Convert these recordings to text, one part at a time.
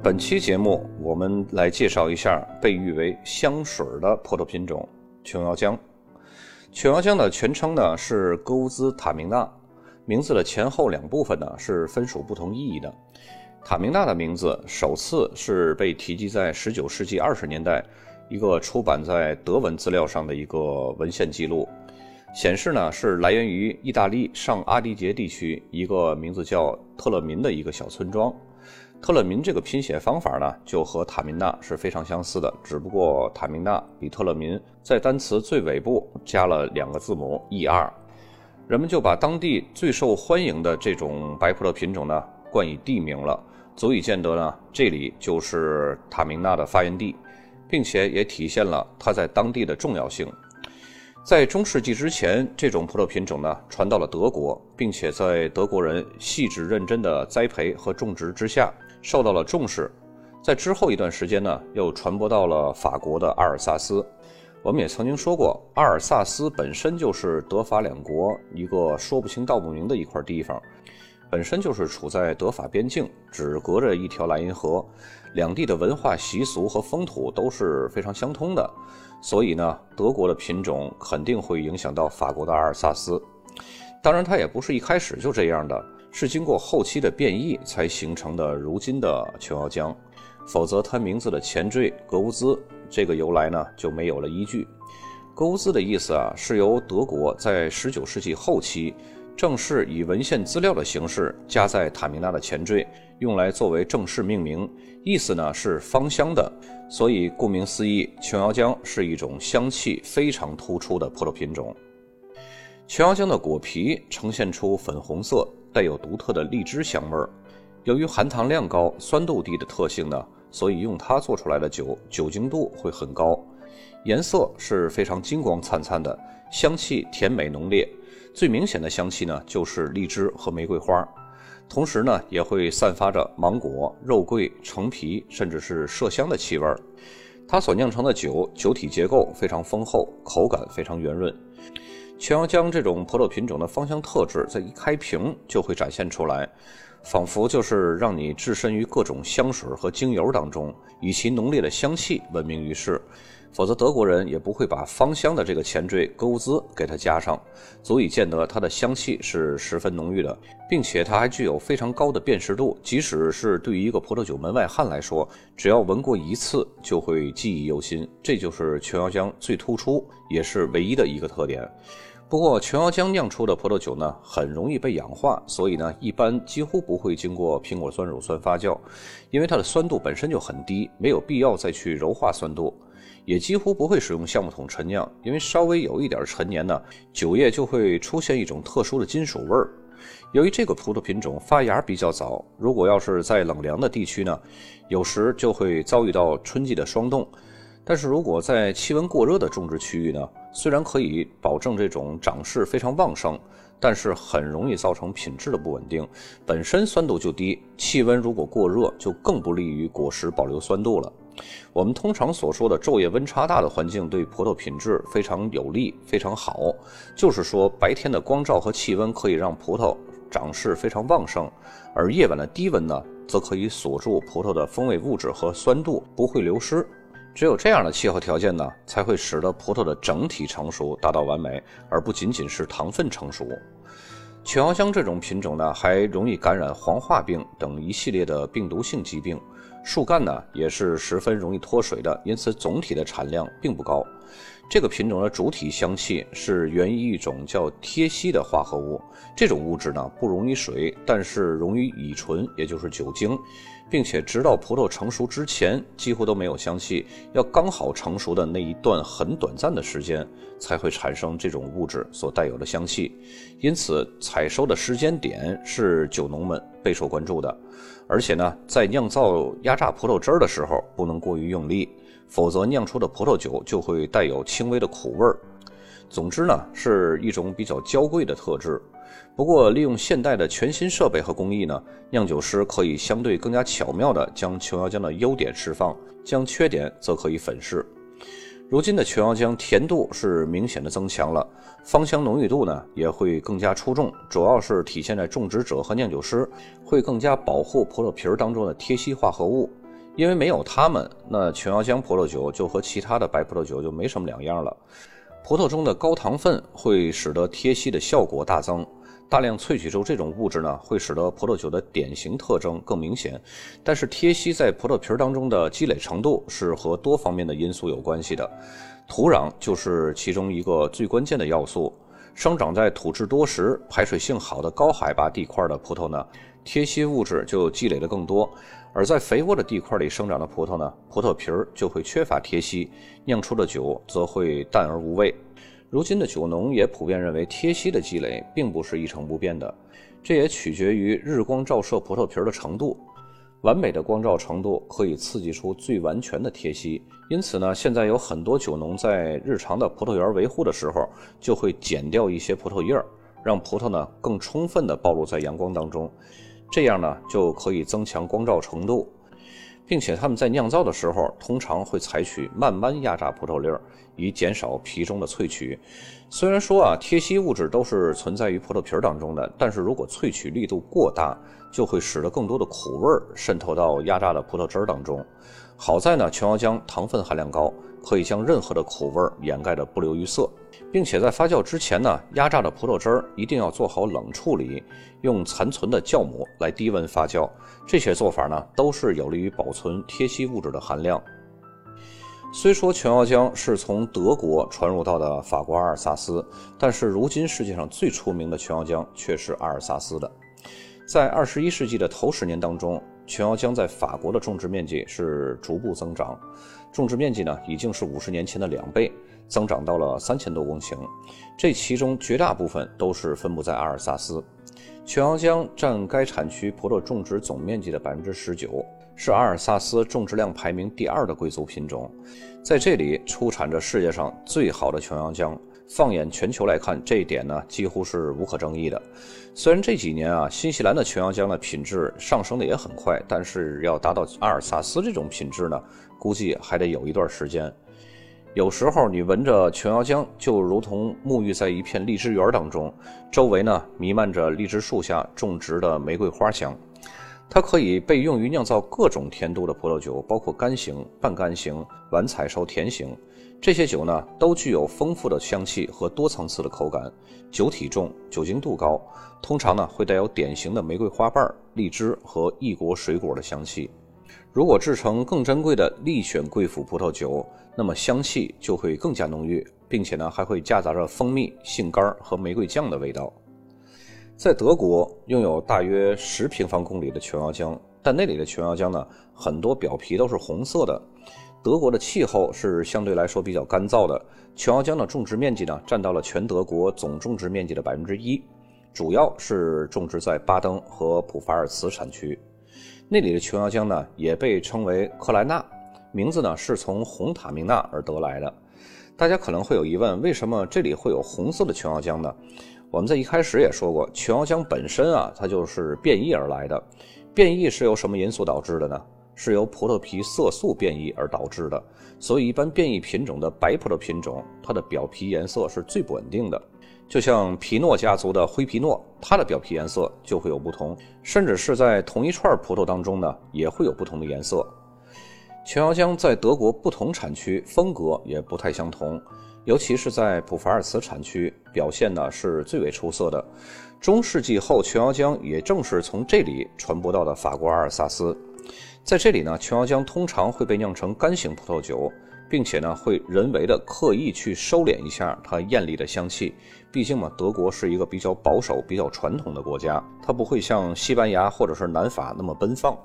本期节目，我们来介绍一下被誉为香水的葡萄品种——琼瑶浆。琼瑶浆的全称呢是戈乌兹塔明娜，名字的前后两部分呢是分属不同意义的。塔明娜的名字首次是被提及在19世纪20年代一个出版在德文资料上的一个文献记录，显示呢是来源于意大利上阿迪杰地区一个名字叫特勒民的一个小村庄。特勒民这个拼写方法呢，就和塔明娜是非常相似的，只不过塔明娜比特勒民在单词最尾部加了两个字母 er，人们就把当地最受欢迎的这种白葡萄品种呢冠以地名了，足以见得呢这里就是塔明娜的发源地，并且也体现了它在当地的重要性。在中世纪之前，这种葡萄品种呢传到了德国，并且在德国人细致认真的栽培和种植之下。受到了重视，在之后一段时间呢，又传播到了法国的阿尔萨斯。我们也曾经说过，阿尔萨斯本身就是德法两国一个说不清道不明的一块地方，本身就是处在德法边境，只隔着一条莱茵河，两地的文化习俗和风土都是非常相通的，所以呢，德国的品种肯定会影响到法国的阿尔萨斯。当然，它也不是一开始就这样的。是经过后期的变异才形成的如今的琼瑶浆，否则它名字的前缀格乌兹这个由来呢就没有了依据。格乌兹的意思啊是由德国在19世纪后期正式以文献资料的形式加在塔明娜的前缀，用来作为正式命名，意思呢是芳香的。所以顾名思义，琼瑶浆是一种香气非常突出的葡萄品种。琼瑶浆的果皮呈现出粉红色。带有独特的荔枝香味儿，由于含糖量高、酸度低的特性呢，所以用它做出来的酒酒精度会很高，颜色是非常金光灿灿的，香气甜美浓烈。最明显的香气呢就是荔枝和玫瑰花，同时呢也会散发着芒果、肉桂、橙皮，甚至是麝香的气味儿。它所酿成的酒酒体结构非常丰厚，口感非常圆润。琼瑶浆这种葡萄品种的芳香特质，在一开瓶就会展现出来，仿佛就是让你置身于各种香水和精油当中，以其浓烈的香气闻名于世。否则，德国人也不会把芳香的这个前缀“勾兹”给它加上，足以见得它的香气是十分浓郁的，并且它还具有非常高的辨识度。即使是对于一个葡萄酒门外汉来说，只要闻过一次就会记忆犹新。这就是琼瑶浆最突出也是唯一的一个特点。不过，琼瑶浆酿出的葡萄酒呢，很容易被氧化，所以呢，一般几乎不会经过苹果酸乳酸发酵，因为它的酸度本身就很低，没有必要再去柔化酸度。也几乎不会使用橡木桶陈酿，因为稍微有一点陈年呢，酒液就会出现一种特殊的金属味儿。由于这个葡萄品种发芽比较早，如果要是在冷凉的地区呢，有时就会遭遇到春季的霜冻。但是如果在气温过热的种植区域呢，虽然可以保证这种长势非常旺盛，但是很容易造成品质的不稳定。本身酸度就低，气温如果过热，就更不利于果实保留酸度了。我们通常所说的昼夜温差大的环境对葡萄品质非常有利、非常好，就是说白天的光照和气温可以让葡萄长势非常旺盛，而夜晚的低温呢，则可以锁住葡萄的风味物质和酸度不会流失。只有这样的气候条件呢，才会使得葡萄的整体成熟达到完美，而不仅仅是糖分成熟。琼瑶浆这种品种呢，还容易感染黄化病等一系列的病毒性疾病。树干呢也是十分容易脱水的，因此总体的产量并不高。这个品种的主体香气是源于一种叫贴烯的化合物，这种物质呢不溶于水，但是溶于乙醇，也就是酒精，并且直到葡萄成熟之前几乎都没有香气，要刚好成熟的那一段很短暂的时间才会产生这种物质所带有的香气。因此，采收的时间点是酒农们备受关注的。而且呢，在酿造压榨葡萄汁儿的时候，不能过于用力，否则酿出的葡萄酒就会带有轻微的苦味儿。总之呢，是一种比较娇贵的特质。不过，利用现代的全新设备和工艺呢，酿酒师可以相对更加巧妙地将琼瑶浆的优点释放，将缺点则可以粉饰。如今的琼瑶浆甜度是明显的增强了，芳香浓郁度呢也会更加出众，主要是体现在种植者和酿酒师会更加保护葡萄皮儿当中的贴息化合物，因为没有它们，那琼瑶浆葡萄酒就和其他的白葡萄酒就没什么两样了。葡萄中的高糖分会使得贴息的效果大增。大量萃取出这种物质呢，会使得葡萄酒的典型特征更明显。但是贴息在葡萄皮儿当中的积累程度是和多方面的因素有关系的，土壤就是其中一个最关键的要素。生长在土质多石、排水性好的高海拔地块的葡萄呢，贴息物质就积累的更多；而在肥沃的地块里生长的葡萄呢，葡萄皮儿就会缺乏贴息，酿出的酒则会淡而无味。如今的酒农也普遍认为，贴息的积累并不是一成不变的，这也取决于日光照射葡萄皮的程度。完美的光照程度可以刺激出最完全的贴息。因此呢，现在有很多酒农在日常的葡萄园维护的时候，就会剪掉一些葡萄叶儿，让葡萄呢更充分地暴露在阳光当中，这样呢就可以增强光照程度。并且他们在酿造的时候，通常会采取慢慢压榨葡萄粒儿，以减少皮中的萃取。虽然说啊，贴息物质都是存在于葡萄皮儿当中的，但是如果萃取力度过大，就会使得更多的苦味儿渗透到压榨的葡萄汁儿当中。好在呢，琼瑶浆糖分含量高。可以将任何的苦味儿掩盖得不留于色，并且在发酵之前呢，压榨的葡萄汁儿一定要做好冷处理，用残存的酵母来低温发酵。这些做法呢，都是有利于保存贴息物质的含量。虽说琼瑶江是从德国传入到的法国阿尔萨斯，但是如今世界上最出名的琼瑶江却是阿尔萨斯的。在二十一世纪的头十年当中。琼瑶江在法国的种植面积是逐步增长，种植面积呢已经是五十年前的两倍，增长到了三千多公顷。这其中绝大部分都是分布在阿尔萨斯。琼瑶江占该产区葡萄种植总面积的百分之十九，是阿尔萨斯种植量排名第二的贵族品种，在这里出产着世界上最好的琼瑶浆。放眼全球来看，这一点呢几乎是无可争议的。虽然这几年啊，新西兰的琼瑶浆的品质上升的也很快，但是要达到阿尔萨斯这种品质呢，估计还得有一段时间。有时候你闻着琼瑶浆，就如同沐浴在一片荔枝园当中，周围呢弥漫着荔枝树下种植的玫瑰花香。它可以被用于酿造各种甜度的葡萄酒，包括干型、半干型、晚采收甜型。这些酒呢，都具有丰富的香气和多层次的口感，酒体重、酒精度高，通常呢会带有典型的玫瑰花瓣、荔枝和异国水果的香气。如果制成更珍贵的力选贵腐葡萄酒，那么香气就会更加浓郁，并且呢还会夹杂着蜂蜜、杏干和玫瑰酱的味道。在德国，拥有大约十平方公里的琼瑶浆，但那里的琼瑶浆呢，很多表皮都是红色的。德国的气候是相对来说比较干燥的，琼瑶浆的种植面积呢占到了全德国总种植面积的百分之一，主要是种植在巴登和普法尔茨产区。那里的琼瑶浆呢也被称为克莱纳，名字呢是从红塔明纳而得来的。大家可能会有疑问，为什么这里会有红色的琼瑶浆呢？我们在一开始也说过，琼瑶浆本身啊它就是变异而来的，变异是由什么因素导致的呢？是由葡萄皮色素变异而导致的，所以一般变异品种的白葡萄品种，它的表皮颜色是最不稳定的。就像皮诺家族的灰皮诺，它的表皮颜色就会有不同，甚至是在同一串葡萄当中呢，也会有不同的颜色。琼瑶浆在德国不同产区风格也不太相同，尤其是在普法尔茨产区表现呢是最为出色的。中世纪后，琼瑶浆也正是从这里传播到的法国阿尔萨斯。在这里呢，琼瑶浆通常会被酿成干型葡萄酒，并且呢会人为的刻意去收敛一下它艳丽的香气。毕竟嘛，德国是一个比较保守、比较传统的国家，它不会像西班牙或者是南法那么奔放。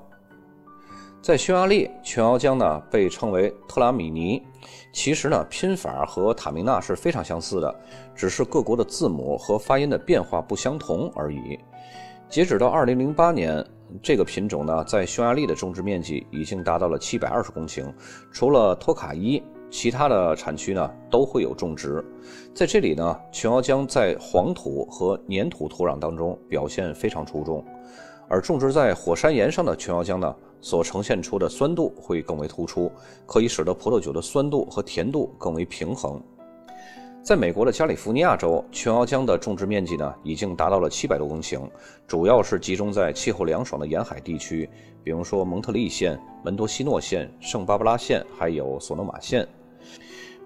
在匈牙利，琼瑶浆呢被称为特拉米尼，其实呢拼法和塔明纳是非常相似的，只是各国的字母和发音的变化不相同而已。截止到2008年。这个品种呢，在匈牙利的种植面积已经达到了七百二十公顷，除了托卡伊，其他的产区呢都会有种植。在这里呢，琼瑶浆在黄土和粘土土壤当中表现非常出众，而种植在火山岩上的琼瑶浆呢，所呈现出的酸度会更为突出，可以使得葡萄酒的酸度和甜度更为平衡。在美国的加利福尼亚州，琼瑶浆的种植面积呢，已经达到了七百多公顷，主要是集中在气候凉爽的沿海地区，比如说蒙特利县、门多西诺县、圣巴巴拉县，还有索诺马县。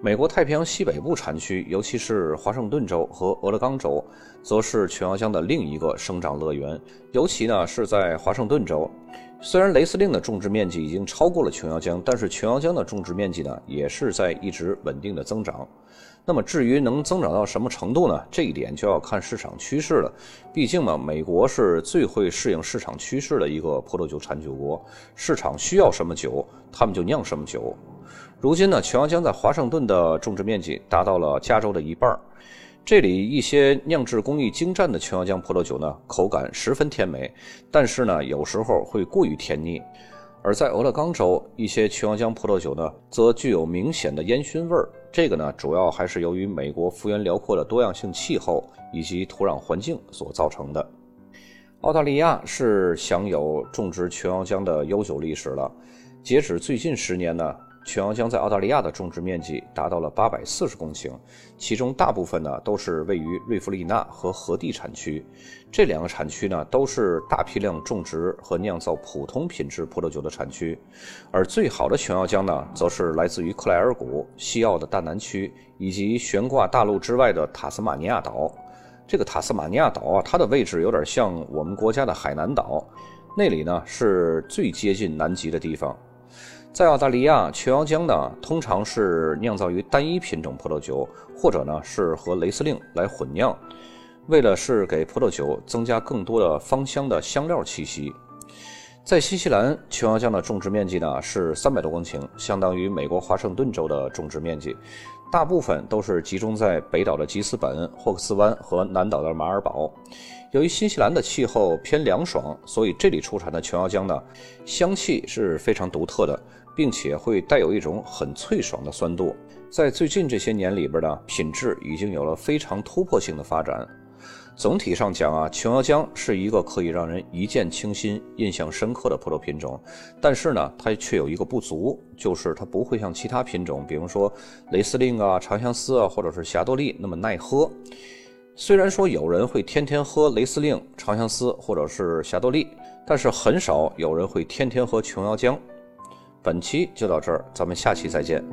美国太平洋西北部产区，尤其是华盛顿州和俄勒冈州，则是琼瑶浆的另一个生长乐园。尤其呢是在华盛顿州，虽然雷司令的种植面积已经超过了琼瑶浆，但是琼瑶浆的种植面积呢也是在一直稳定的增长。那么至于能增长到什么程度呢？这一点就要看市场趋势了。毕竟嘛，美国是最会适应市场趋势的一个葡萄酒产酒国，市场需要什么酒，他们就酿什么酒。如今呢，琼瑶浆在华盛顿的种植面积达到了加州的一半这里一些酿制工艺精湛的琼瑶浆葡萄酒呢，口感十分甜美，但是呢，有时候会过于甜腻。而在俄勒冈州，一些琼瑶浆葡萄酒呢，则具有明显的烟熏味儿。这个呢，主要还是由于美国幅员辽阔的多样性气候以及土壤环境所造成的。澳大利亚是享有种植琼瑶浆的悠久历史了，截止最近十年呢。琼瑶江在澳大利亚的种植面积达到了八百四十公顷，其中大部分呢都是位于瑞弗利纳和河地产区。这两个产区呢都是大批量种植和酿造普通品质葡萄酒的产区，而最好的琼瑶江呢，则是来自于克莱尔谷、西澳的大南区以及悬挂大陆之外的塔斯马尼亚岛。这个塔斯马尼亚岛啊，它的位置有点像我们国家的海南岛，那里呢是最接近南极的地方。在澳大利亚，琼瑶浆呢通常是酿造于单一品种葡萄酒，或者呢是和雷司令来混酿，为了是给葡萄酒增加更多的芳香的香料气息。在新西兰，琼瑶浆的种植面积呢是三百多公顷，相当于美国华盛顿州的种植面积，大部分都是集中在北岛的吉斯本、霍克斯湾和南岛的马尔堡。由于新西兰的气候偏凉爽，所以这里出产的琼瑶浆呢，香气是非常独特的。并且会带有一种很脆爽的酸度，在最近这些年里边呢，品质已经有了非常突破性的发展。总体上讲啊，琼瑶浆是一个可以让人一见倾心、印象深刻的葡萄品种，但是呢，它却有一个不足，就是它不会像其他品种，比如说雷司令啊、长相思啊，或者是霞多丽那么耐喝。虽然说有人会天天喝雷司令、长相思或者是霞多丽，但是很少有人会天天喝琼瑶浆。本期就到这儿，咱们下期再见。